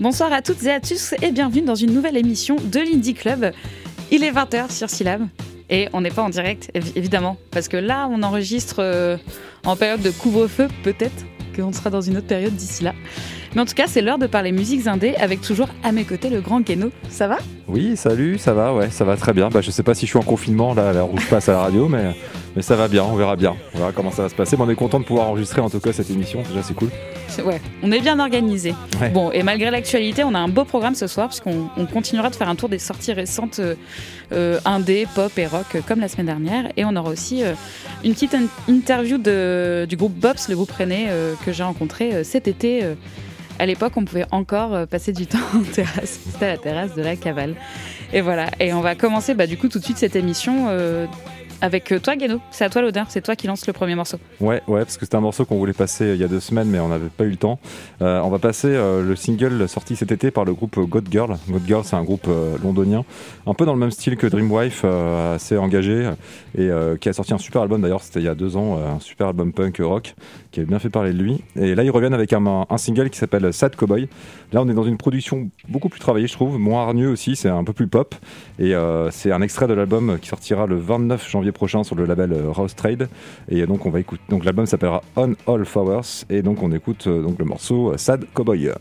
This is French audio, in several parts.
Bonsoir à toutes et à tous et bienvenue dans une nouvelle émission de l'Indie Club. Il est 20h sur Syllab et on n'est pas en direct évidemment parce que là on enregistre euh, en période de couvre-feu peut-être qu'on sera dans une autre période d'ici là. Mais en tout cas, c'est l'heure de parler musiques indé avec toujours à mes côtés le grand Keno. Ça va? Oui, salut, ça va, ouais, ça va très bien. Bah, je sais pas si je suis en confinement là, là où je passe à la radio, mais, mais ça va bien, on verra bien. On verra comment ça va se passer. Mais on est content de pouvoir enregistrer en tout cas cette émission, déjà c'est cool. Ouais, on est bien organisé. Bon, et malgré l'actualité, on a un beau programme ce soir, puisqu'on on continuera de faire un tour des sorties récentes euh, euh, indé, pop et rock, euh, comme la semaine dernière. Et on aura aussi une petite interview de, du groupe Bobs, le groupe René, que j'ai rencontré cet été à l'époque, on pouvait encore euh, passer du temps en terrasse. C'était la terrasse de la cavale. Et voilà. Et on va commencer bah, du coup tout de suite cette émission euh, avec euh, toi, Guéno. C'est à toi l'odeur, c'est toi qui lance le premier morceau. Ouais, ouais, parce que c'était un morceau qu'on voulait passer il y a deux semaines, mais on n'avait pas eu le temps. on va passer le single sorti cet été par le groupe God Girl. God Girl, c'est un groupe londonien, un peu dans le même style que Dreamwife, assez engagé, et qui a sorti un super album d'ailleurs, c'était il y a deux ans, un super album punk rock qui avait bien fait parler de lui. Et là, ils reviennent avec un, single qui s'appelle Sad Cowboy. Là, on est dans une production beaucoup plus travaillée, je trouve, moins hargneux aussi, c'est un peu plus pop. Et euh, c'est un extrait de l'album qui sortira le 29 janvier prochain sur le label euh, Rose Trade. Et donc, on va écouter. Donc, l'album s'appellera On All Flowers. Et donc, on écoute euh, donc le morceau Sad Cowboy.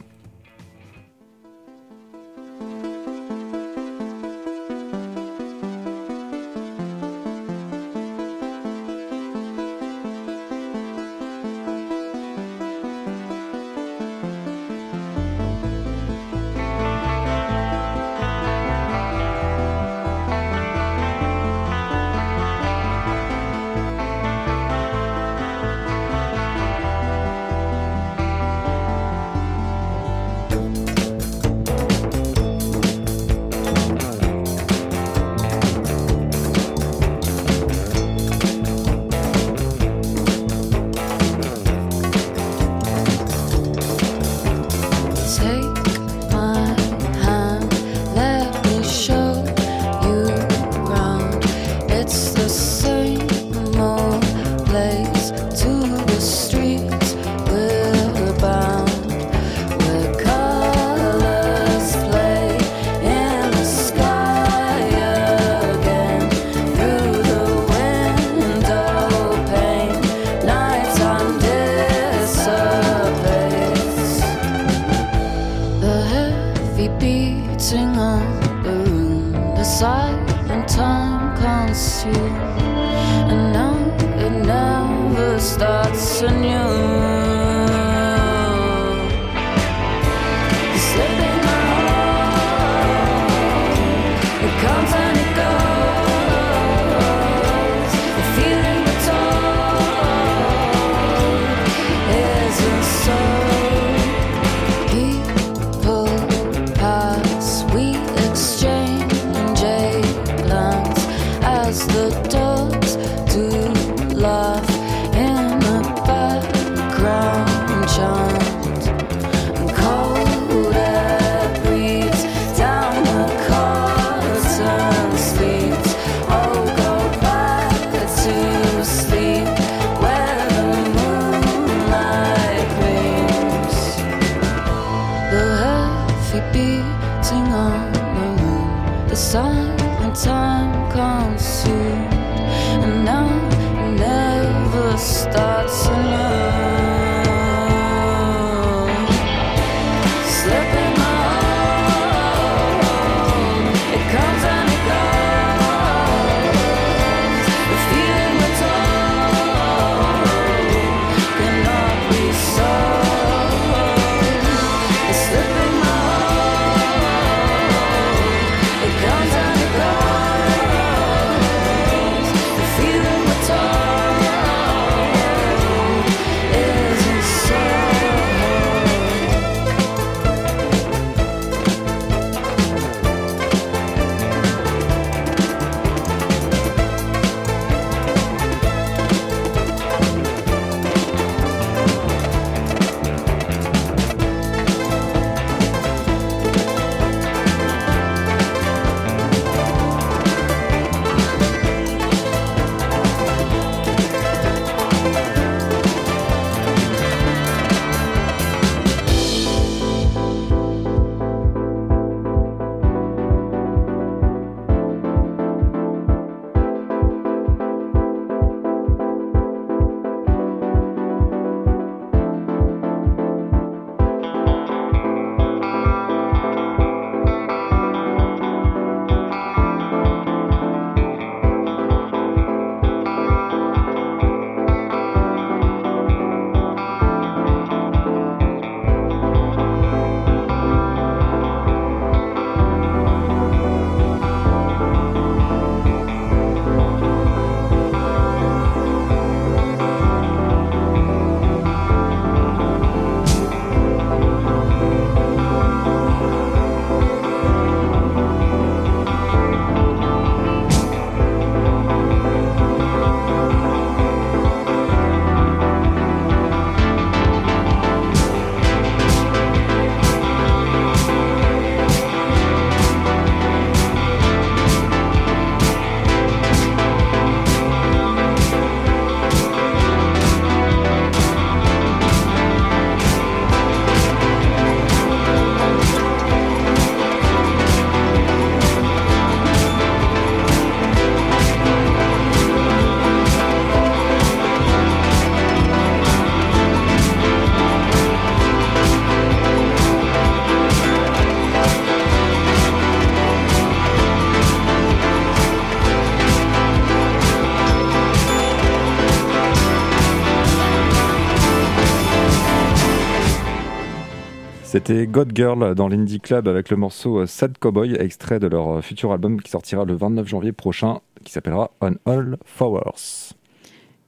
C'était God Girl dans l'Indie Club avec le morceau Sad Cowboy, extrait de leur futur album qui sortira le 29 janvier prochain, qui s'appellera On All Flowers.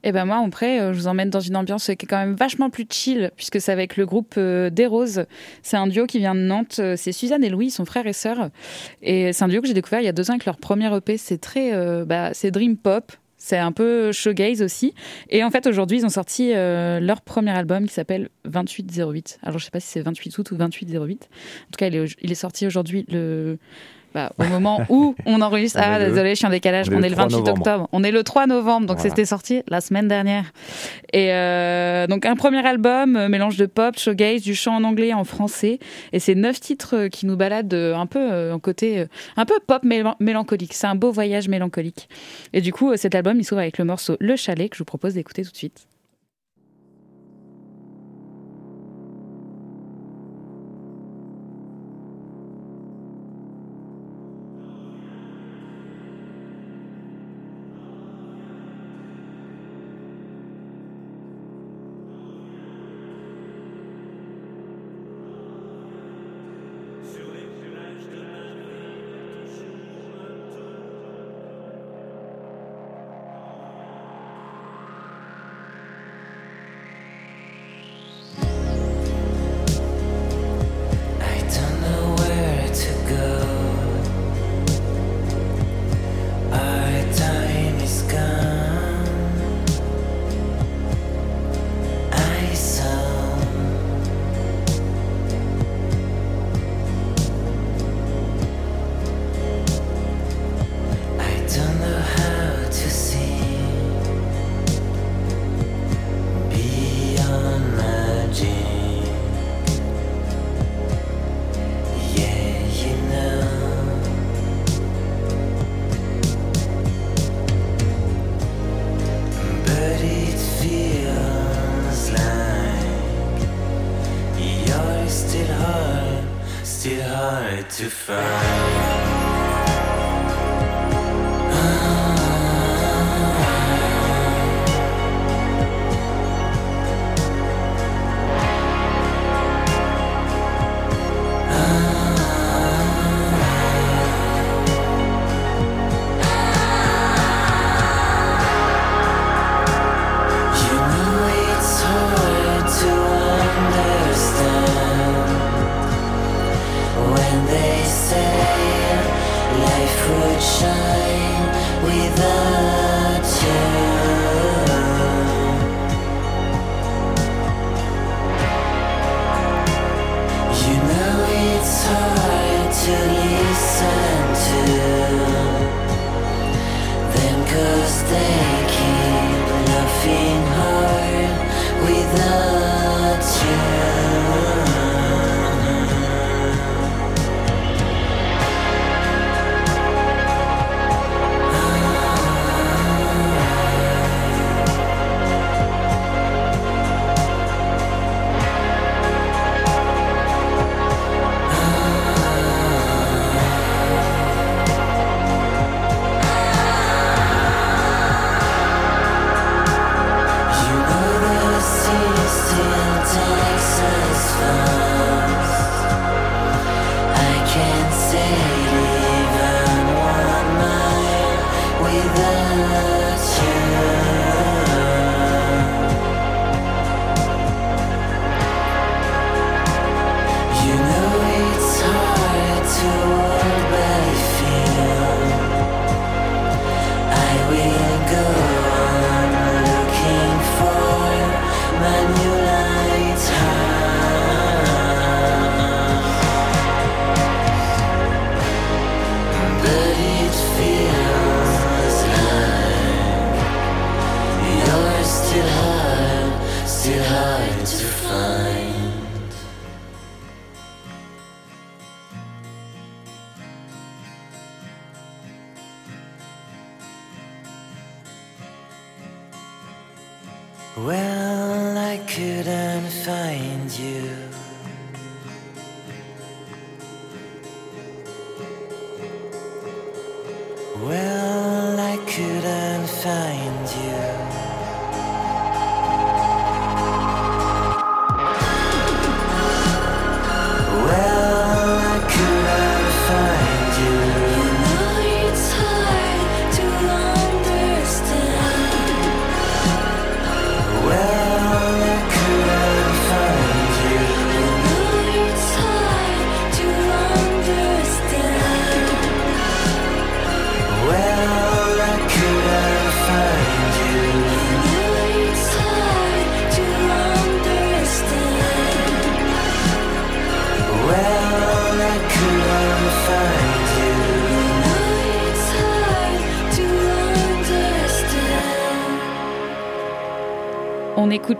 Et eh ben moi, après, euh, je vous emmène dans une ambiance qui est quand même vachement plus chill, puisque c'est avec le groupe euh, Des Roses. C'est un duo qui vient de Nantes. Euh, c'est Suzanne et Louis, son frère et sœur. Et c'est un duo que j'ai découvert il y a deux ans avec leur premier EP. C'est très, bah, c'est dream pop. C'est un peu showgaze aussi. Et en fait, aujourd'hui, ils ont sorti leur premier album qui s'appelle 2808. Alors, je sais pas si c'est 28 août ou 2808. En tout cas, il est sorti aujourd'hui le bah, au moment où on enregistre. Ah, désolé, je suis en décalage. On est, le 28 octobre. On est le 3 novembre, donc c'était sorti la semaine dernière. Et euh, donc un premier album, euh, mélange de pop, showgaze, du chant en anglais et en français. Et c'est neuf titres euh, qui nous baladent un peu en côté, un peu pop mélancolique. C'est un beau voyage mélancolique. Et du coup, cet album, il s'ouvre avec le morceau Le Chalet que je vous propose d'écouter tout de suite.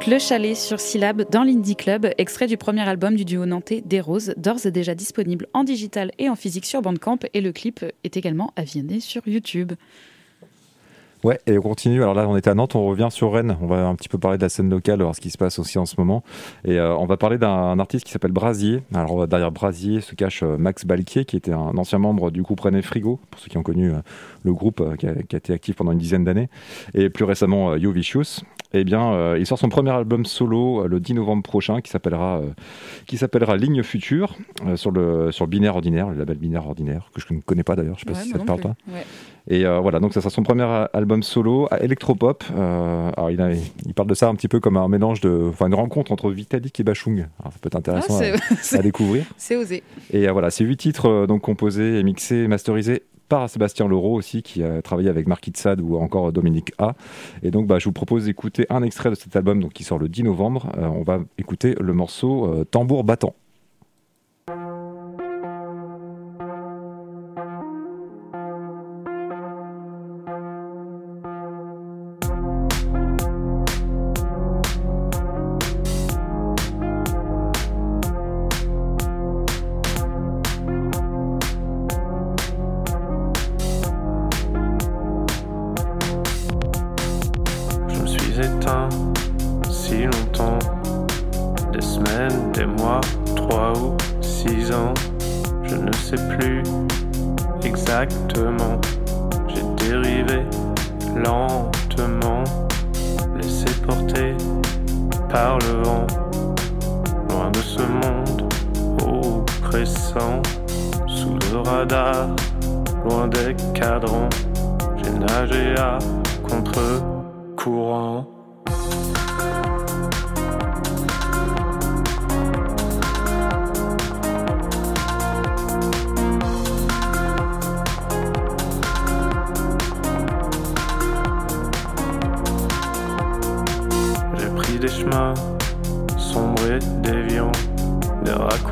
Le Chalet sur Syllab dans l'Indie Club, extrait du premier album du duo nantais Des Roses, d'ores et déjà disponible en digital et en physique sur Bandcamp, et le clip est également à vienner sur YouTube. Ouais, et on continue. Alors là, on était à Nantes, on revient sur Rennes. On va un petit peu parler de la scène locale, voir ce qui se passe aussi en ce moment. Et euh, on va parler d'un artiste qui s'appelle Brasier. Alors derrière Brasier se cache euh, Max Balquier, qui était un ancien membre du groupe René Frigo, pour ceux qui ont connu euh, le groupe qui a, été actif pendant une dizaine d'années. Et plus récemment, Yo Vicious eh bien, euh, il sort son premier album solo euh, le 10 novembre prochain qui s'appellera euh, qui s'appellera Ligne Future sur le sur Binaire Ordinaire, le label Binaire Ordinaire que je ne connais pas d'ailleurs, je sais pas si ça te parle pas. Et voilà, donc ça sera son premier album solo à Electropop. alors il, a, il parle de ça un petit peu comme un mélange de, enfin une rencontre entre Vitalik et Bachung. Alors, ça peut être intéressant ah, à, découvrir. C'est osé. Et voilà, c'est huit titres donc composés mixés, masterisés par Sébastien Leroux aussi, qui a travaillé avec Marquis de ou encore Dominique A. Et donc, bah, je vous propose d'écouter un extrait de cet album donc, qui sort le 10 novembre. Euh, on va écouter le morceau sous le radar, loin des cadrans, j'ai nagé à contre-courant. J'ai pris des chemins sombres et déviants, des raccourcis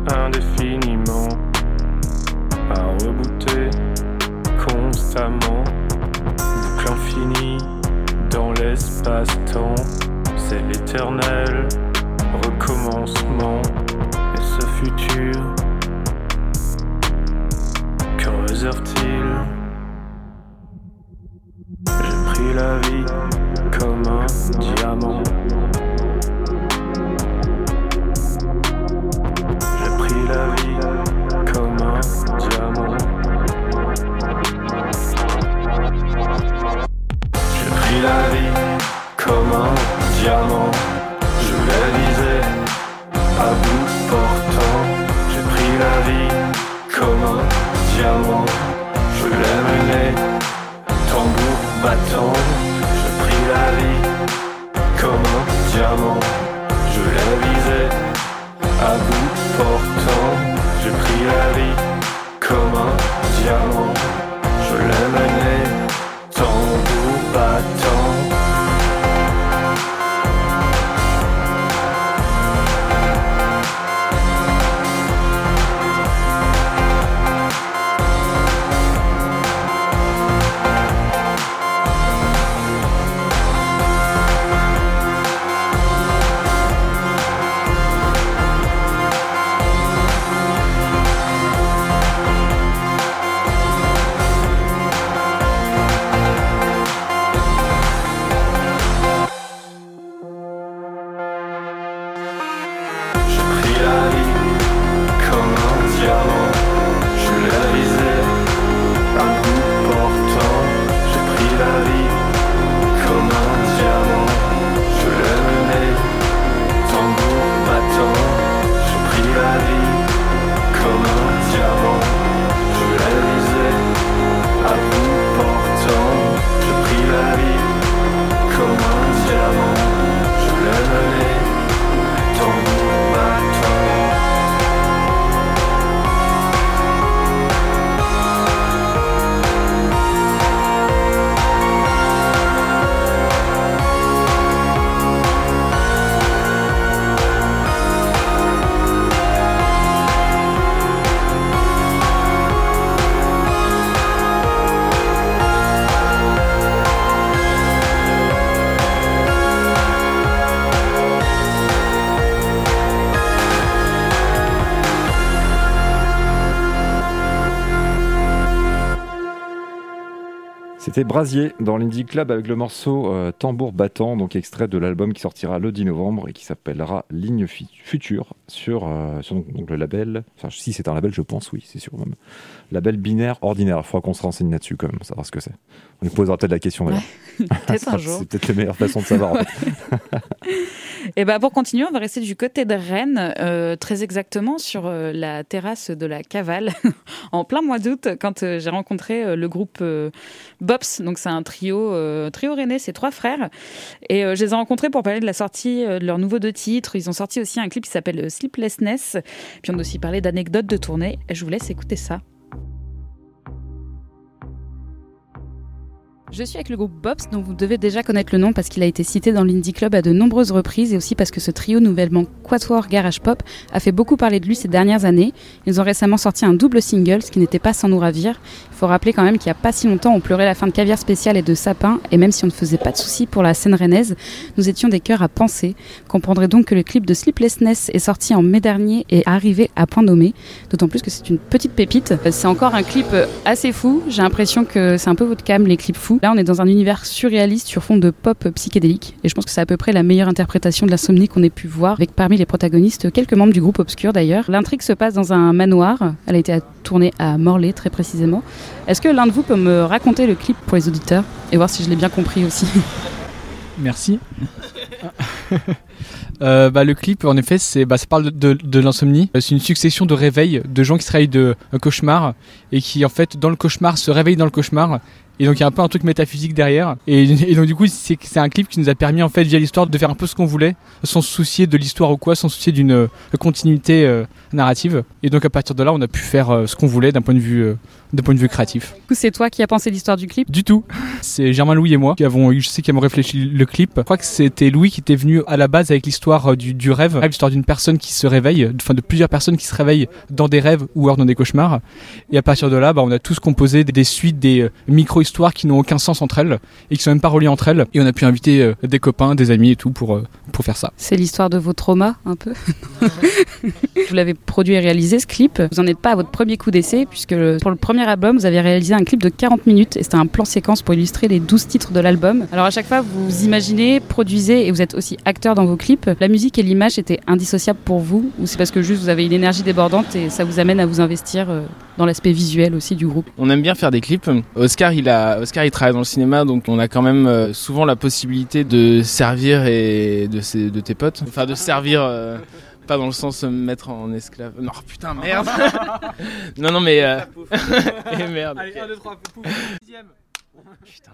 m'égarer C'était Brasier dans l'Indie Club avec le morceau euh, Tambour battant, donc extrait de l'album qui sortira le 10 novembre et qui s'appellera Ligne Future sur, euh, le label. Enfin, si c'est un label, je pense, oui, c'est sûr même. Label binaire ordinaire. Il faudra qu'on se renseigne là-dessus quand même, savoir ce que c'est. On lui posera peut-être la question d'ailleurs. peut-être un jour. C'est peut-être la meilleure façon de savoir. Et bah pour continuer, on va rester du côté de Rennes, euh, très exactement sur euh, la terrasse de la Cavale, en plein mois d'août, quand euh, j'ai rencontré le groupe Bops. Donc c'est un trio, trio rennais, c'est trois frères. Et je les ai rencontrés pour parler de la sortie de leur nouveau deux titres. Ils ont sorti aussi un clip qui s'appelle Sleeplessness. Puis on a aussi parlé d'anecdotes de tournée. Je vous laisse écouter ça. Je suis avec le groupe Bobs, dont vous devez déjà connaître le nom parce qu'il a été cité dans l'Indie Club à de nombreuses reprises et aussi parce que ce trio nouvellement Quatuor Garage Pop a fait beaucoup parler de lui ces dernières années. Ils ont récemment sorti un double single, ce qui n'était pas sans nous ravir. Il faut rappeler quand même qu'il n'y a pas si longtemps, on pleurait la fin de Caviar Spécial et de Sapin, et même si on ne faisait pas de soucis pour la scène rennaise, nous étions des cœurs à penser. Comprendrez donc que le clip de Sleeplessness est sorti en mai dernier et arrivé à point nommé, d'autant plus que c'est une petite pépite. C'est encore un clip assez fou, j'ai l'impression que c'est un peu votre cam, les clips fous. Là, on est dans un univers surréaliste sur fond de pop psychédélique. Et je pense que c'est à peu près la meilleure interprétation de l'insomnie qu'on ait pu voir, avec parmi les protagonistes quelques membres du groupe Obscur d'ailleurs. L'intrigue se passe dans un manoir. Elle a été tournée à Morlaix très précisément. Est-ce que l'un de vous peut me raconter le clip pour les auditeurs et voir si je l'ai bien compris aussi? Merci. Euh, bah, le clip, en effet, bah, ça parle de, de, l'insomnie. C'est une succession de réveils de gens qui se réveillent de un cauchemar et qui, en fait, dans le cauchemar, se réveillent dans le cauchemar et donc il y a un peu un truc métaphysique derrière. Et, donc du coup c'est un clip qui nous a permis en fait via l'histoire de faire un peu ce qu'on voulait, sans se soucier de l'histoire ou quoi, sans se soucier d'une euh, continuité euh, narrative. Et donc à partir de là on a pu faire euh, ce qu'on voulait d'un point de vue d'un point de vue créatif. Du coup c'est toi qui as pensé l'histoire du clip? Du tout. C'est Germain Louis et moi qui avons eu, je sais qui avons réfléchi le clip. Je crois que c'était Louis qui était venu à la base avec l'histoire du, du, rêve, l'histoire d'une personne qui se réveille, enfin de plusieurs personnes qui se réveillent dans des rêves ou alors dans des cauchemars. Et à partir de là, bah, on a tous composé des, des suites, des micro-histoires qui n'ont aucun sens entre elles et qui sont même pas reliées entre elles. Et on a pu inviter euh, des copains, des amis et tout pour, euh, pour faire ça. C'est l'histoire de vos traumas un peu. vous l'avez produit et réalisé ce clip. Vous n'en êtes pas à votre premier coup d'essai puisque pour le premier album, vous avez réalisé un clip de 40 minutes et c'était un plan séquence pour illustrer les 12 titres de l'album. Alors à chaque fois, vous imaginez, produisez et vous êtes aussi acteur dans vos clips. La musique et l'image étaient indissociables pour vous ou c'est parce que juste vous avez une énergie débordante et ça vous amène à vous investir euh, dans l'aspect visuel aussi du groupe? On aime bien faire des clips. Oscar, il a Oscar il travaille dans le cinéma, donc on a quand même euh, souvent la possibilité de servir et de, ses, de tes potes. Enfin, de servir. Euh, pas dans le sens de mettre en esclave. Non, putain, merde Non, non, mais. Euh... et merde. Allez, 1, 2, 3, Putain.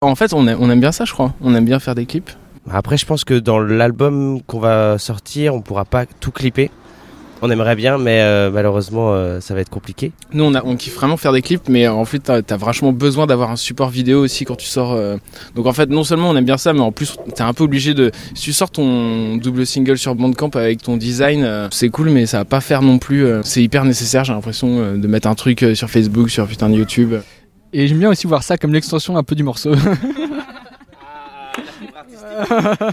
En fait, on aime, on aime bien ça, je crois. On aime bien faire des clips. Après, je pense que dans l'album qu'on va sortir, on pourra pas tout clipper. On aimerait bien, mais euh, malheureusement, euh, ça va être compliqué. Nous, on, a, on kiffe vraiment faire des clips, mais en fait, t'as as vachement besoin d'avoir un support vidéo aussi quand tu sors. Euh. Donc en fait, non seulement on aime bien ça, mais en plus, t'es un peu obligé de. Si tu sors ton double single sur Bandcamp avec ton design, c'est cool, mais ça va pas faire non plus. c'est hyper nécessaire, j'ai l'impression, de mettre un truc sur Facebook, sur putain de YouTube. Et j'aime bien aussi voir ça comme l'extension un peu du morceau. ah,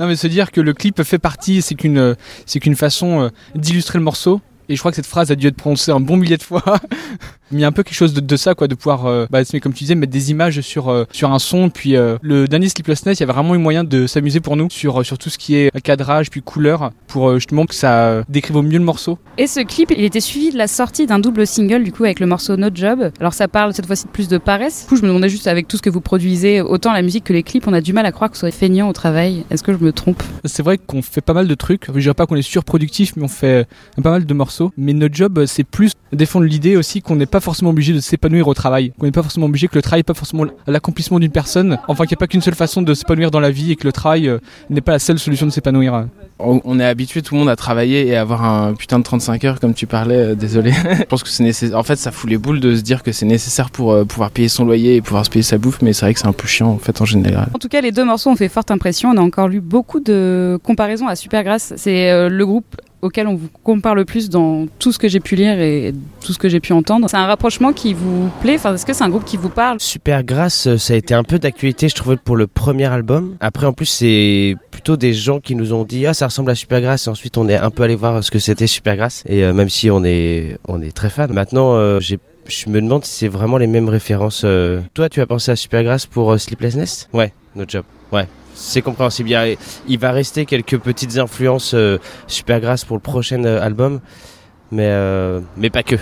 non, mais se dire que le clip fait partie, c'est qu'une, c'est qu'une façon euh, d'illustrer le morceau. Et je crois que cette phrase a dû être prononcée un bon millier de fois. il y a un peu quelque chose de, ça, quoi, de pouvoir, euh, bah, comme tu disais, mettre des images sur, euh, sur un son. Puis euh, le dernier Sleeplessness, il y avait vraiment eu moyen de s'amuser pour nous sur, sur tout ce qui est cadrage, puis couleur, pour justement que ça décrive au mieux le morceau. Et ce clip, il était suivi de la sortie d'un double single, du coup, avec le morceau No Job. Alors ça parle cette fois-ci de plus de paresse. Du coup, je me demandais juste, avec tout ce que vous produisez, autant la musique que les clips, on a du mal à croire que ce soit feignant au travail. Est-ce que je me trompe? C'est vrai qu'on fait pas mal de trucs. Je dirais pas qu'on est surproductif, mais on fait pas mal de morceaux. Mais No Job, c'est plus défendre l'idée aussi qu'on n'est pas forcément obligé de s'épanouir au travail. Qu'on n'est pas forcément obligé que le travail n'est pas forcément l'accomplissement d'une personne. Enfin, qu'il n'y a pas qu'une seule façon de s'épanouir dans la vie et que le travail euh, n'est pas la seule solution de s'épanouir. On est habitué tout le monde à travailler et à avoir un putain de 35 heures comme tu parlais, euh, désolé. Je pense que c'est nécessaire. En fait, ça fout les boules de se dire que c'est nécessaire pour euh, pouvoir payer son loyer et pouvoir se payer sa bouffe, mais c'est vrai que c'est un peu chiant en fait en général. En tout cas, les deux morceaux ont fait forte impression. On a encore lu beaucoup de comparaisons à Supergrass. C'est le groupe auquel on vous compare le plus dans tout ce que j'ai pu lire et tout ce que j'ai pu entendre. C'est un rapprochement qui vous plaît enfin, Est-ce que c'est un groupe qui vous parle? Super Grâce, euh, ça a été un peu d'actualité, je trouvais, pour le premier album. Après, en plus, c'est plutôt des gens qui nous ont dit Ah, ça ressemble à Super Grâce. Et ensuite, on est un peu allé voir ce que c'était Super Grâce. Et euh, même si on est, on est très fan, maintenant, euh, j'ai je me demande si c'est vraiment les mêmes références. Toi, tu as pensé à Supergrass pour euh, Sleeplessness Ouais, No Job. Ouais, c'est compréhensible. Il va rester quelques petites influences euh, Supergrass pour le prochain euh, album, mais, euh, mais pas que.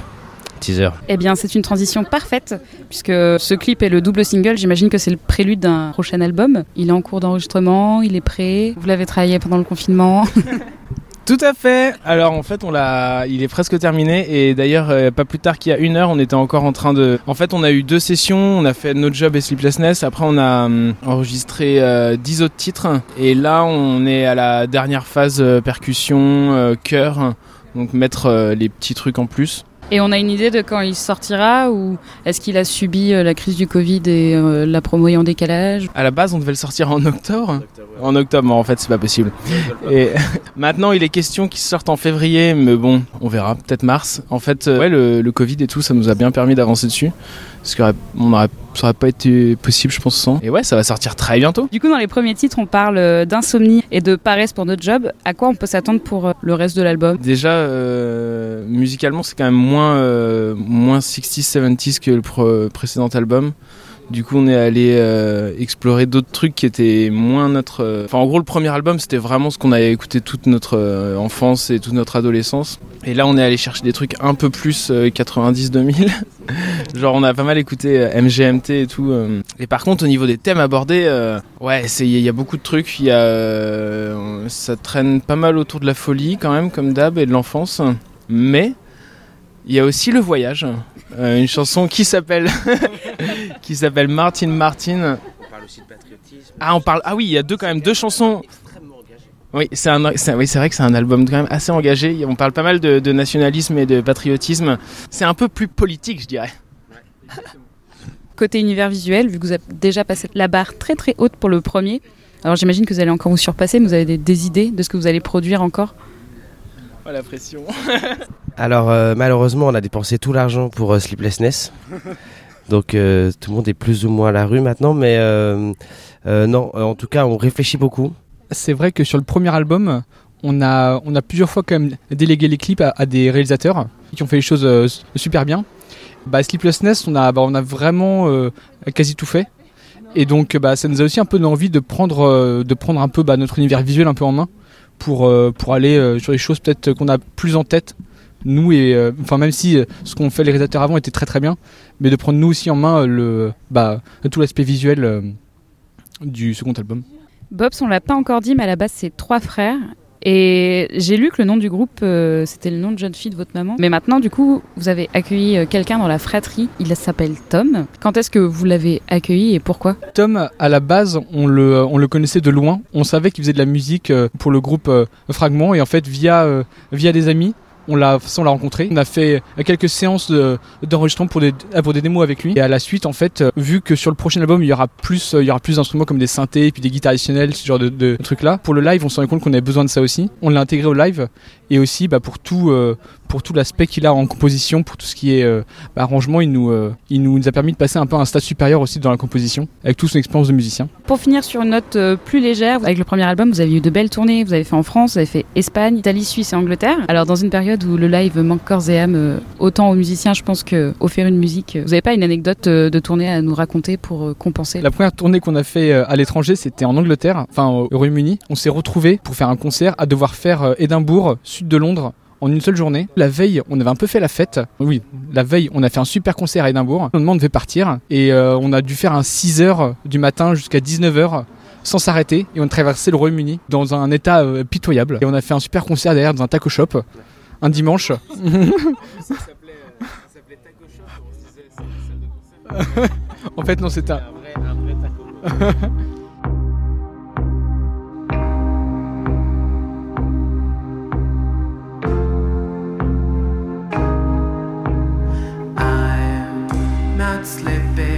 Teaser. Eh bien, c'est une transition parfaite, puisque ce clip est le double single. J'imagine que c'est le prélude d'un prochain album. Il est en cours d'enregistrement, il est prêt. Vous l'avez travaillé pendant le confinement. Tout à fait. Alors en fait, on l'a, il est presque terminé et d'ailleurs euh, pas plus tard qu'il y a une heure, on était encore en train de. En fait, on a eu deux sessions. On a fait No Job et Sleeplessness. Après, on a hum, enregistré euh, 10 autres titres et là, on est à la dernière phase euh, percussion, euh, chœur. Donc mettre les petits trucs en plus. Et on a une idée de quand il sortira ou est-ce qu'il a subi euh, la crise du Covid et euh, la promo est en décalage? À la base, on devait le sortir en octobre. En octobre, mais en fait, c'est pas possible. Et maintenant, il est question qu'il sorte en février, mais bon, on verra, peut-être mars. En fait, euh, ouais, le, le Covid et tout, ça nous a bien permis d'avancer dessus. Parce que on aurait, ça aurait pas été possible, je pense, sans. Et ouais, ça va sortir très bientôt. Du coup, dans les premiers titres, on parle d'insomnie et de paresse pour notre job. À quoi on peut s'attendre pour le reste de l'album? Déjà, euh, musicalement, c'est quand même moins, euh, moins 60s, 70s que le précédent album. Du coup, on est allé euh, explorer d'autres trucs qui étaient moins notre. euh, Enfin, en gros, le premier album, c'était vraiment ce qu'on avait écouté toute notre enfance et toute notre adolescence. Et là, on est allé chercher des trucs un peu plus euh, 90-2000. Genre, on a pas mal écouté MGMT et tout. Et par contre, au niveau des thèmes abordés, ouais, il y, a beaucoup de trucs. Y a, ça traîne pas mal autour de la folie, quand même, comme d'hab, et de l'enfance. Mais il y a aussi le voyage. Euh, une chanson qui s'appelle qui s'appelle Martin Martin. On parle aussi de patriotisme. Ah, on parle. Ah oui, il y a deux quand même deux chansons. Oui, c'est un, c'est- oui, c'est vrai que c'est un album quand même assez engagé. On parle pas mal de, de nationalisme et de patriotisme. C'est un peu plus politique, je dirais. Côté univers visuel, vu que vous avez déjà passé la barre très très haute pour le premier, alors j'imagine que vous allez encore vous surpasser, mais vous avez des, des idées de ce que vous allez produire encore? Oh la pression. Alors euh, malheureusement, on a dépensé tout l'argent pour euh, Sleeplessness. Donc euh, tout le monde est plus ou moins à la rue maintenant, mais euh, euh, non, euh, en tout cas, on réfléchit beaucoup. C'est vrai que sur le premier album, on a, on a plusieurs fois quand même délégué les clips à, à des réalisateurs qui ont fait les choses euh, super bien. Bah, Sleeplessness, on a, bah, on a vraiment euh, quasi tout fait. Et donc bah, ça nous a aussi un peu l'envie de prendre, euh, de prendre un peu bah, notre univers visuel un peu en main pour, euh, pour aller euh, sur les choses peut-être qu'on a plus en tête. Nous et euh, même si ce qu'ont fait les réalisateurs avant était très très bien, mais de prendre nous aussi en main le bah, tout l'aspect visuel du second album. Bobs, on l'a pas encore dit, mais à la base, c'est trois frères. Et j'ai lu que le nom du groupe, euh, c'était le nom de jeune fille de votre maman. Mais maintenant, du coup, vous avez accueilli euh, quelqu'un dans la fratrie. Il s'appelle Tom. Quand est-ce que vous l'avez accueilli et pourquoi? Tom, à la base, on le, on le connaissait de loin. On savait qu'il faisait de la musique euh, pour le groupe Fragment. Et en fait, via des amis, on l'a, on l'a rencontré. On a fait euh, quelques séances de- d'enregistrement pour des, euh, pour des démos avec lui. Et à la suite, en fait, euh, vu que sur le prochain album, il y aura plus, il y aura plus d'instruments comme des synthés, puis des guitares additionnelles, ce genre de, trucs-là. Pour le live, on s'est rendu compte qu'on avait besoin de ça aussi. On l'a intégré au live. Et aussi, bah, pour tout, pour tout l'aspect qu'il a en composition, pour tout ce qui est bah, arrangement, il nous, il nous a permis de passer un peu à un stade supérieur aussi dans la composition, avec toute son expérience de musicien. Pour finir sur une note plus légère, avec le premier album, vous avez eu de belles tournées. Vous avez fait en France, vous avez fait Espagne, Italie, Suisse et Angleterre. Alors, dans une période où le live manque corps et âme, euh, autant aux musiciens, je pense qu'au faire une musique, vous n'avez pas une anecdote euh, de tournée à nous raconter pour euh, compenser La première tournée qu'on a fait à l'étranger, c'était en Angleterre, enfin au au Royaume-Uni. On s'est retrouvés pour faire un concert à devoir faire Édimbourg, sud de Londres, en une seule journée. La veille, on avait un peu fait la fête. Oui, la veille, on a fait un super concert à Édimbourg. Le lendemain, on devait partir et on a dû faire un 6h du matin jusqu'à 19h sans s'arrêter et on a traversé le Royaume-Uni dans un état pitoyable. Et on a fait un super concert derrière dans un taco shop un dimanche. en fait, non, c'était un... I'm not sleeping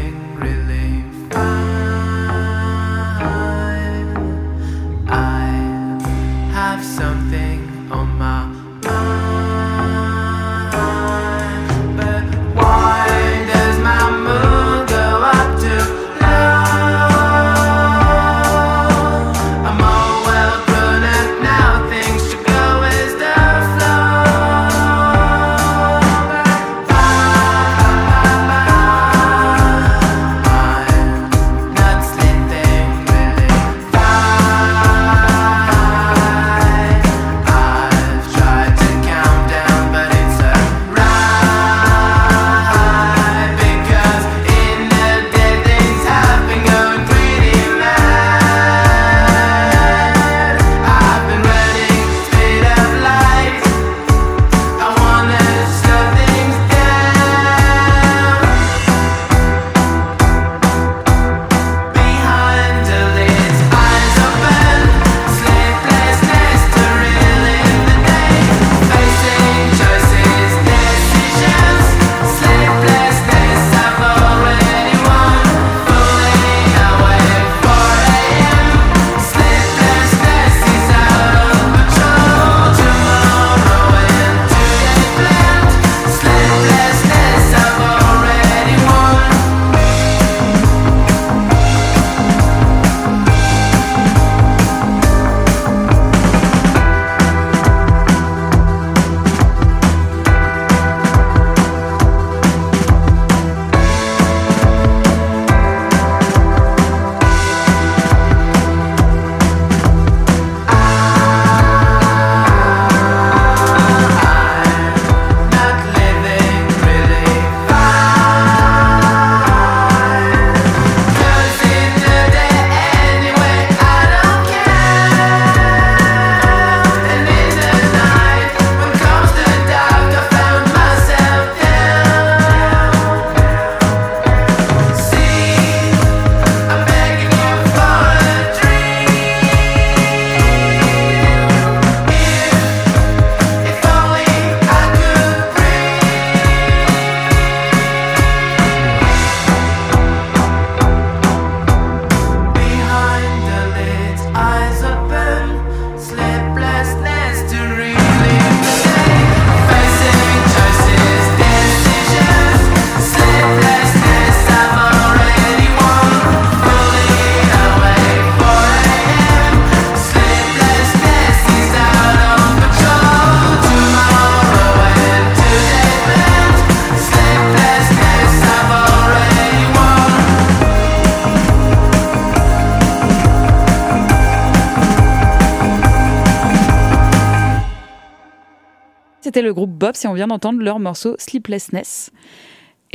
C'était le groupe Bobs et on vient d'entendre leur morceau Sleeplessness.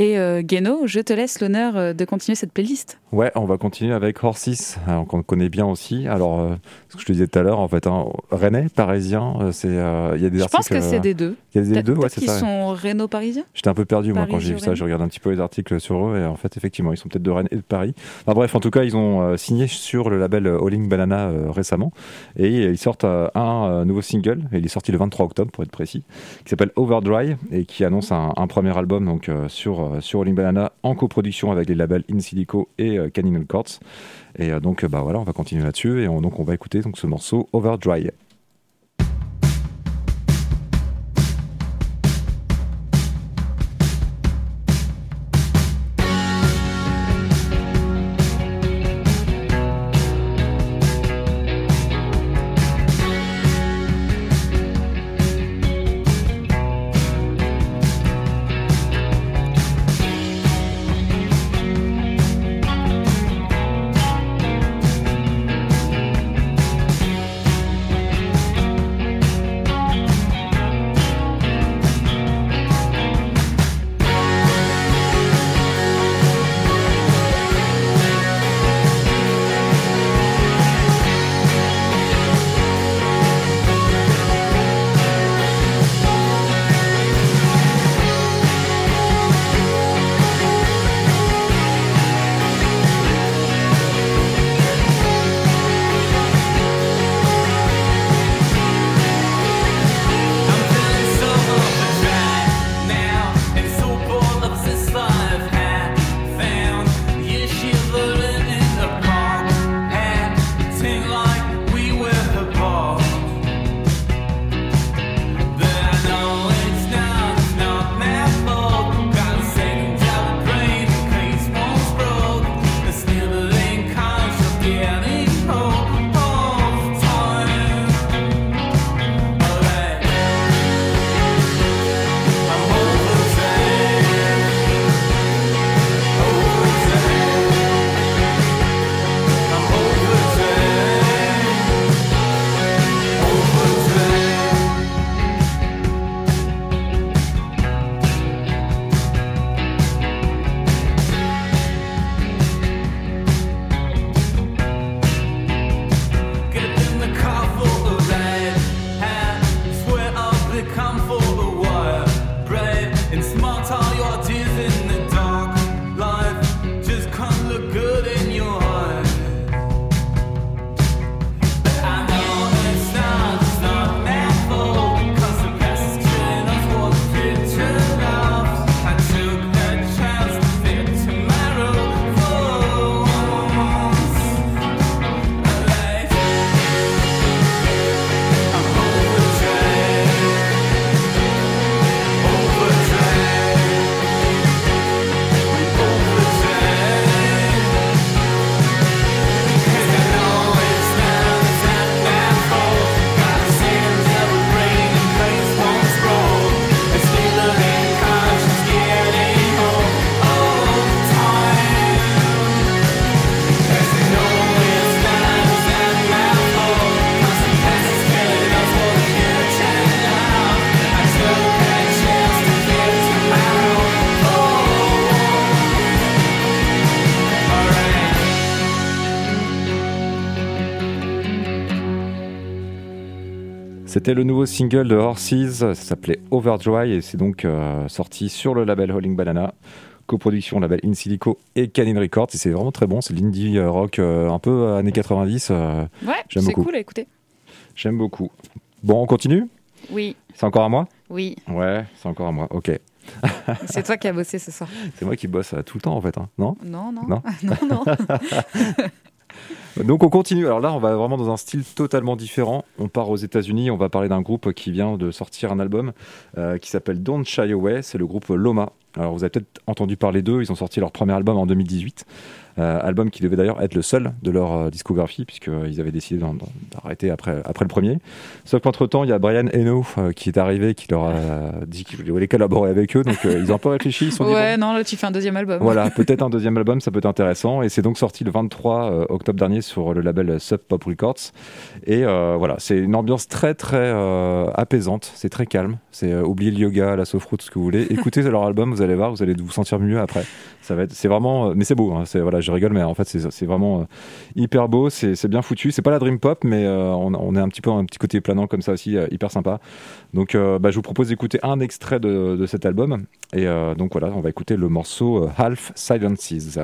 Et euh, Guéno, je te laisse l'honneur euh, de continuer cette playlist. Ouais, on va continuer avec Horsis, alors, qu'on connaît bien aussi. Alors, euh, ce que je te disais tout à l'heure, en fait, hein, Rennais, parisien, euh, euh, il y a des Je articles. pense que c'est des deux. Il y a des deux, ouais, c'est ça. sont réno-parisiens J'étais un peu perdu, moi, quand j'ai vu ça. Je regarde un petit peu les articles sur eux, et en fait, effectivement, ils sont peut-être de Rennes et de Paris. Enfin, bref, en tout cas, ils ont signé sur le label Alling Banana récemment, et ils sortent un nouveau single, et il est sorti le 23 octobre, pour être précis, qui s'appelle Overdry, et qui annonce un, un premier album donc, sur, euh, sur Alling Banana, en coproduction avec les labels In Silico et euh, Canyon Records. Et euh, donc, bah voilà, on va continuer là-dessus, et on, donc on va écouter donc, ce morceau Overdry. C'était le nouveau single de Horses, ça s'appelait Overdry et c'est donc euh, sorti sur le label Holling Banana, coproduction label In Silico et Canine Records. Et c'est vraiment très bon, c'est l'indie euh, rock euh, un peu années 90. euh, Ouais, J'aime c'est cool à écouter. J'aime beaucoup. Bon, on continue? Oui, C'est encore à moi? Oui. Ouais, c'est encore à moi. Ok. C'est toi qui as bossé ce soir. C'est moi qui bosse tout le temps en fait, hein, non? Non, non. Non? non, non. Donc on continue. Alors là, on va vraiment dans un style totalement différent. On part aux États-Unis. On va parler d'un groupe qui vient de sortir un album euh, qui s'appelle Don't Shy Away. C'est le groupe Loma. Alors vous avez peut-être entendu parler d'eux. Ils ont sorti leur premier album en 2018. Euh, album qui devait d'ailleurs être le seul de leur euh, discographie puisqu'ils avaient décidé d'arrêter après, après le premier. Sauf qu'entre temps, il y a Brian Eno euh, qui est arrivé, qui leur a dit qu'il voulait collaborer avec eux. Donc ils ont un peu réfléchi. Ils sont dit, Ouais, non, là tu fais un deuxième album. voilà, peut-être un deuxième album, ça peut être intéressant. Et c'est donc sorti le 23 euh, octobre dernier sur le label Sub Pop Records. Et voilà, c'est une ambiance très très apaisante, c'est très calme. C'est oublier le yoga, la soft tout ce que vous voulez. Écoutez leur album, vous allez voir, vous allez vous sentir mieux après. Ça va être, c'est vraiment, mais c'est beau. Hein, voilà, je rigole, mais en fait c'est vraiment hyper beau, c'est bien foutu. C'est pas la dream pop, mais on, on, est un petit peu un petit côté planant comme ça aussi, hyper sympa. Donc bah, je vous propose d'écouter un extrait de, de, cet album. Et donc voilà, on va écouter le morceau Half Silences.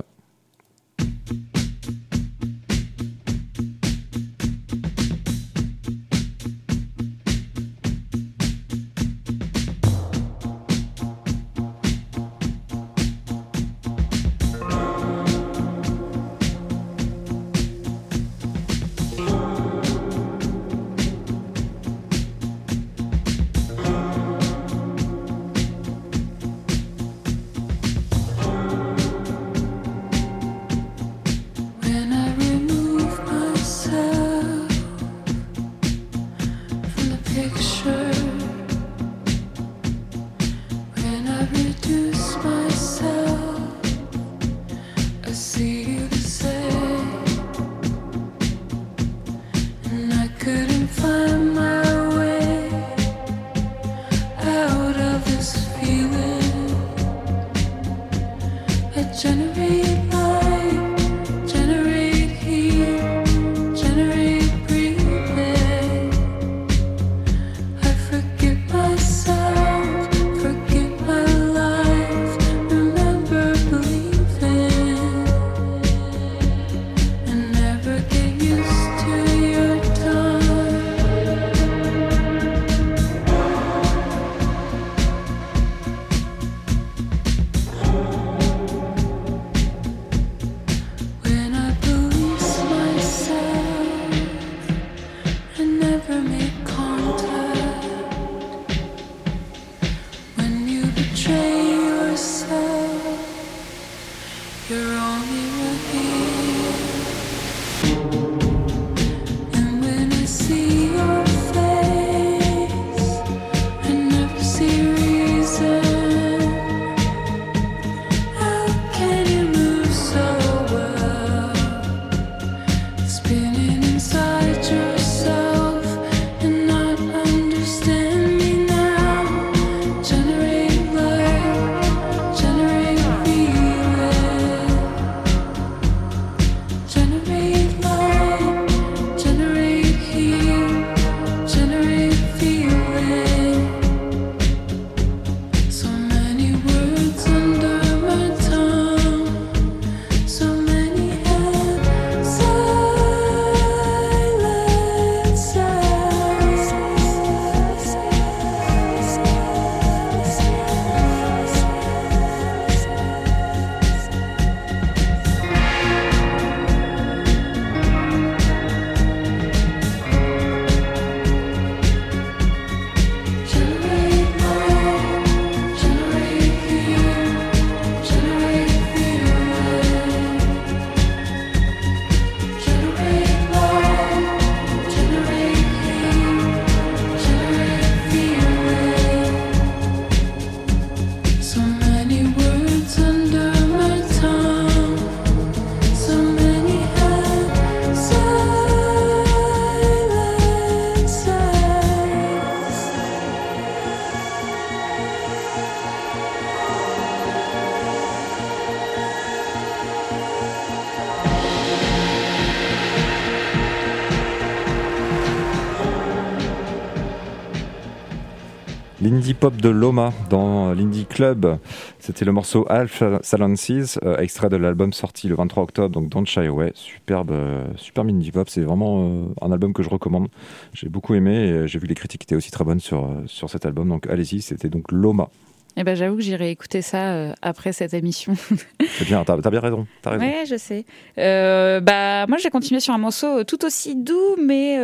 Pop de Loma dans l'indie club. C'était le morceau Half Silences, euh, extrait de l'album sorti le 23 octobre, donc Don't Shy Away. Superbe, euh, superbe indie pop. C'est vraiment euh, un album que je recommande. J'ai beaucoup aimé et j'ai vu les critiques étaient aussi très bonnes sur, sur cet album. Donc allez-y, c'était donc Loma. Eh ben, j'avoue que j'irai écouter ça après cette émission. C'est bien, t'as as bien raison. As raison. Ouais, je sais. bah, moi, j'ai continué sur un morceau tout aussi doux, mais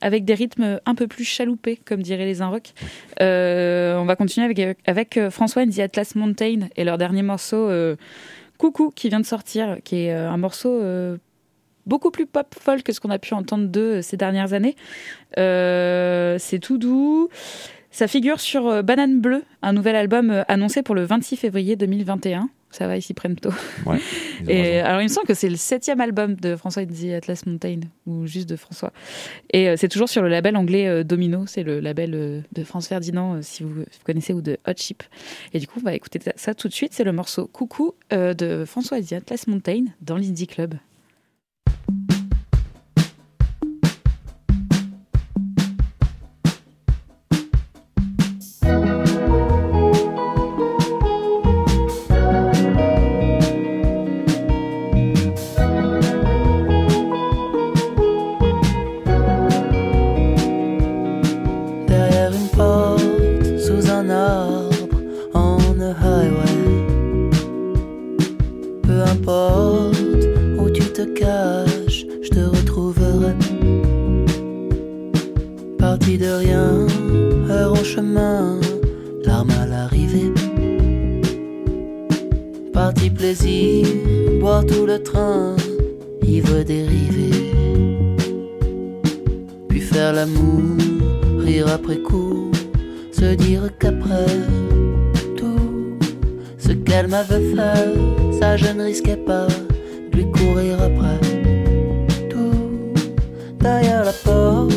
avec des rythmes un peu plus chaloupés, comme diraient les Inrocks. Euh, on va continuer avec, euh, François and the Atlas Mountain et leur dernier morceau, euh, Coucou, qui vient de sortir, qui est un morceau beaucoup plus pop folk que ce qu'on a pu entendre d'eux ces dernières années. c'est tout doux. Ça figure sur Banane Bleue, un nouvel album annoncé pour le 26 février 2021. Ça va, ils s'y prennent tôt. Ouais, Et alors, il me semble que c'est le septième album de François the Atlas Mountain, ou juste de François. Et euh, c'est toujours sur le label anglais euh, Domino, c'est le label euh, de France Ferdinand, si vous, vous connaissez, ou de Hot Chip. Et du coup, on va écouter ça tout de suite. C'est le morceau Coucou de François the Atlas Mountain dans l'Indie Club. Te caches, je te retrouverai. Parti de rien, heure en chemin, larmes à l'arrivée. Parti plaisir, boire tout le train, ivre dérivé. Puis faire l'amour rire après coup, se dire qu'après tout ce qu'elle m'avait fait, ça je ne risquais pas après. Tout derrière la porte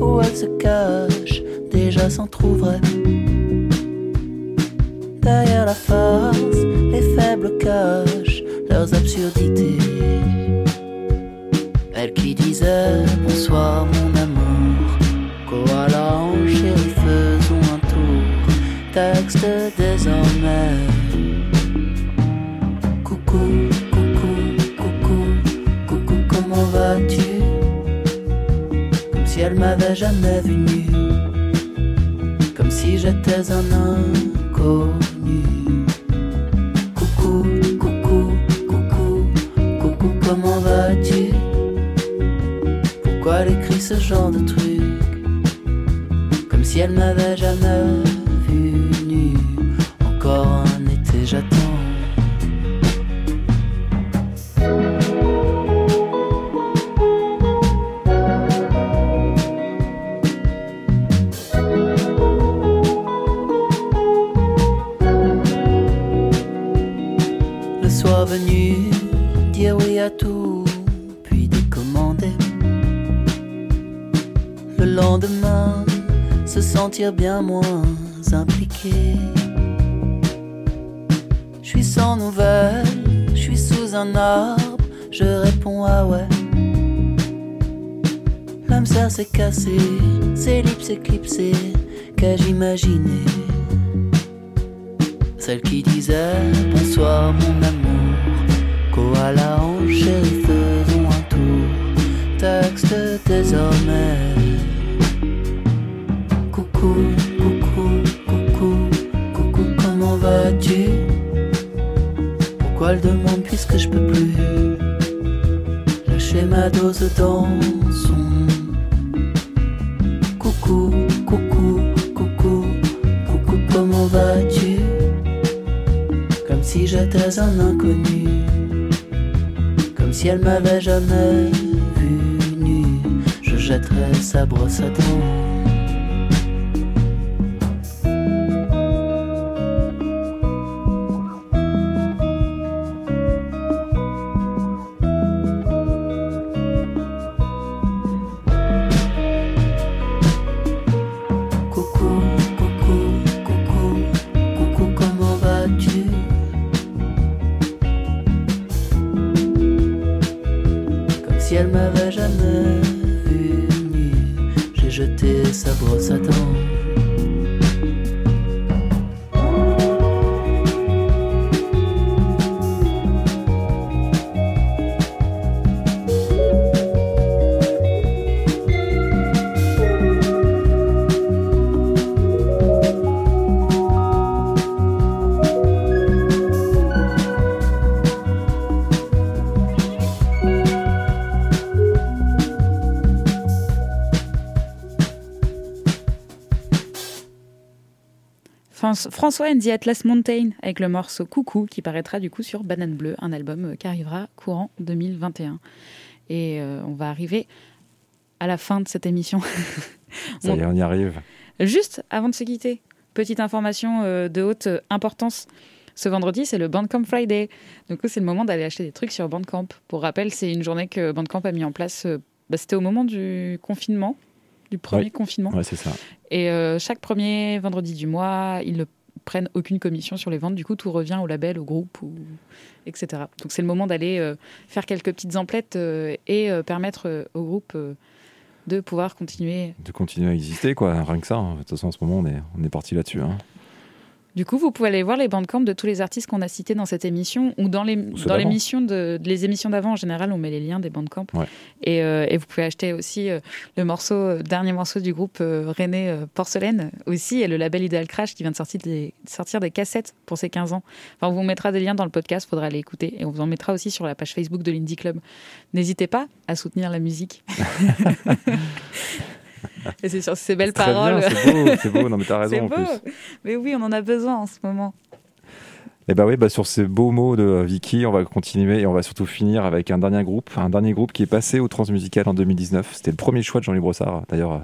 où elle se cache, déjà s'en trouverait. Derrière la farce, les faibles cachent leurs absurdités. Elle qui disait bonsoir mon amour. Koala en chéri, faisons un tour. Texte désormais. M'avait jamais vu nu. Comme si j'étais un inconnu. Coucou, coucou, coucou, coucou, comment vas-tu? Pourquoi elle écrit ce genre de truc? Comme si elle m'avait jamais dire oui à tout, puis décommander. Le lendemain, se sentir bien moins impliqué. Je suis sans nouvelles, je suis sous un arbre, je réponds ah ouais. L'âme sœur s'est cassée, ses lips éclipsés, qu'ai-je imaginé? Celle qui disait bonsoir mon amour, koala en chéri, faisons un tour, texte désormais. Coucou, coucou, coucou, coucou, comment vas-tu? Pourquoi elle demande puisque je peux plus Lâcher ma dose dans son Coucou, coucou, coucou, coucou, comment vas-tu? Comme si j'étais un inconnu si elle m'avait jamais vu nu. Je jetterais sa brosse à dents si elle m'avait jamais vu j'ai jeté sa brosse à dents. François and the Atlas Mountain avec le morceau Coucou qui paraîtra du coup sur Banane Bleue, un album euh, qui arrivera courant 2021. Et euh, on va arriver à la fin de cette émission. Ça y est, on y arrive. Juste avant de se quitter, petite information euh, de haute importance. ce vendredi, c'est le Bandcamp Friday. Du coup, c'est le moment d'aller acheter des trucs sur Bandcamp. Pour rappel, c'est une journée que Bandcamp a mis en place. bah, C'était au moment du confinement, du premier Ouais. confinement. Ouais, c'est ça. Et euh, chaque premier vendredi du mois, ils ne prennent aucune commission sur les ventes. Du coup, tout revient au label, au groupe, ou... etc. Donc, c'est le moment d'aller euh, faire quelques petites emplettes euh, et euh, permettre au groupe de pouvoir continuer. De continuer à exister, quoi. Rien que ça. hein. De toute façon, en ce moment, on est, on est parti là-dessus. hein. Du coup, vous pouvez aller voir les bandcamps de tous les artistes qu'on a cités dans cette émission ou dans les dans d'avant. l'émission de, de- les émissions d'avant. En général, on met les liens des bandcamps. Ouais. Et, euh, et vous pouvez acheter aussi euh, le morceau, euh, dernier morceau du groupe René Porcelaine aussi et le label Ideal Crash qui vient de sortir des, sortir des cassettes pour ses 15 ans. Enfin, on vous mettra des liens dans le podcast, faudra aller écouter et on vous en mettra aussi sur la page Facebook de l'Indie Club. N'hésitez pas à soutenir la musique. et c'est sur ces belles paroles. bien, C'est beau, c'est beau. Non, mais t'as raison en plus. Mais oui, on en a besoin en ce moment. Et bah oui, bah sur ces beaux mots de euh, Vicky, on va continuer et on va surtout finir avec un dernier groupe, un dernier groupe qui est passé au Transmusical en 2019. C'était le premier choix de Jean-Louis Brossard, d'ailleurs, euh,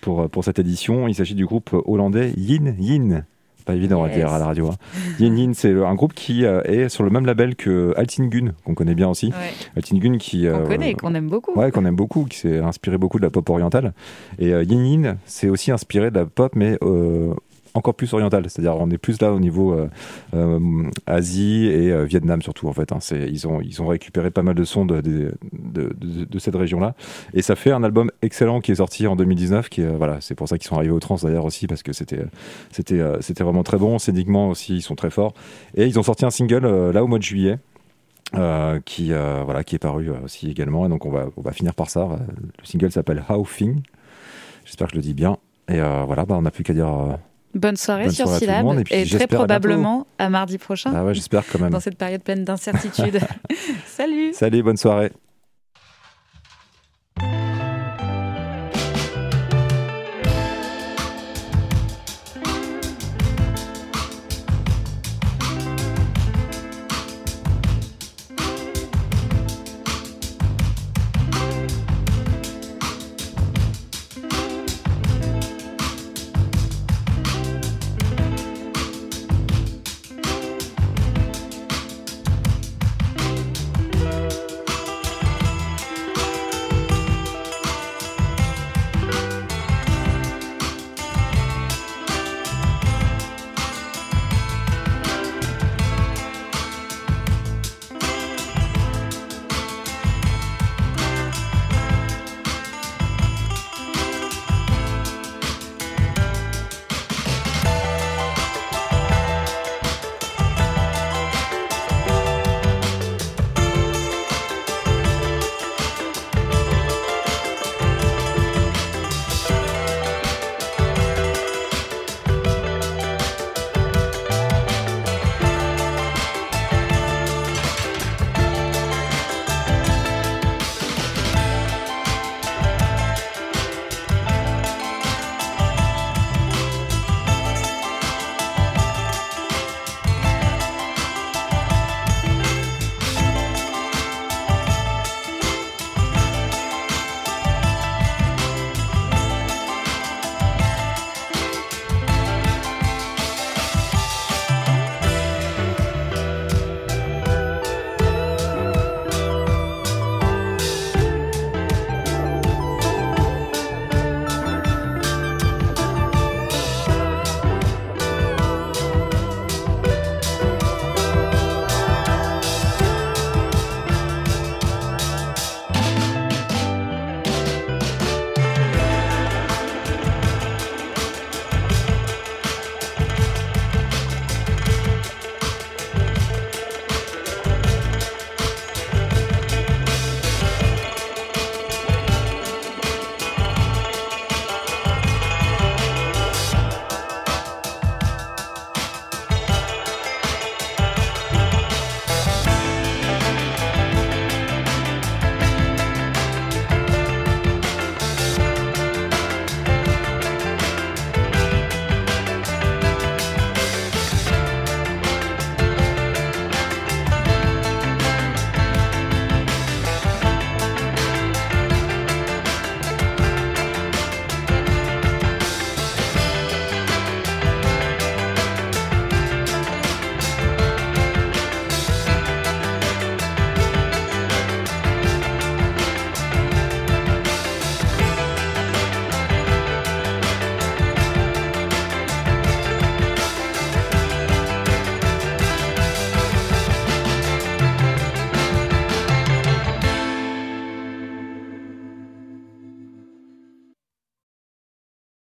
pour, euh, pour cette édition. Il s'agit du groupe hollandais Yin Yin. Pas évident à Yes. dire à la radio. hein. Yin Yin, c'est un groupe qui euh, est sur le même label que Altingun, qu'on connaît bien aussi. Ouais. Altingun qui. Qu'on euh, connaît et qu'on aime beaucoup. Ouais, qu'on aime beaucoup, qui s'est inspiré beaucoup de la pop orientale. Et euh, Yin Yin, c'est aussi inspiré de la pop, mais encore plus orientale. C'est-à-dire, on est plus là au niveau euh, euh, Asie et euh, Vietnam surtout. En fait, hein. Ils ont ils ont récupéré pas mal de sons de de, cette région-là. Et ça fait un album excellent qui est sorti en 2019. Qui est, euh, voilà, c'est pour ça qu'ils sont arrivés au trans d'ailleurs aussi parce que c'était c'était c'était vraiment très bon. Scéniquement aussi, ils sont très forts. Et ils ont sorti un single là au mois de juillet. qui voilà qui est paru aussi également et donc on va on va finir par ça le single s'appelle How Thing j'espère que je le dis bien et voilà bah on n'a plus qu'à dire Bonne soirée Bonne sur soirée et, très probablement à, mardi prochain. Ah ouais, j'espère quand même. Dans cette période pleine d'incertitude. Salut. Salut, bonne soirée.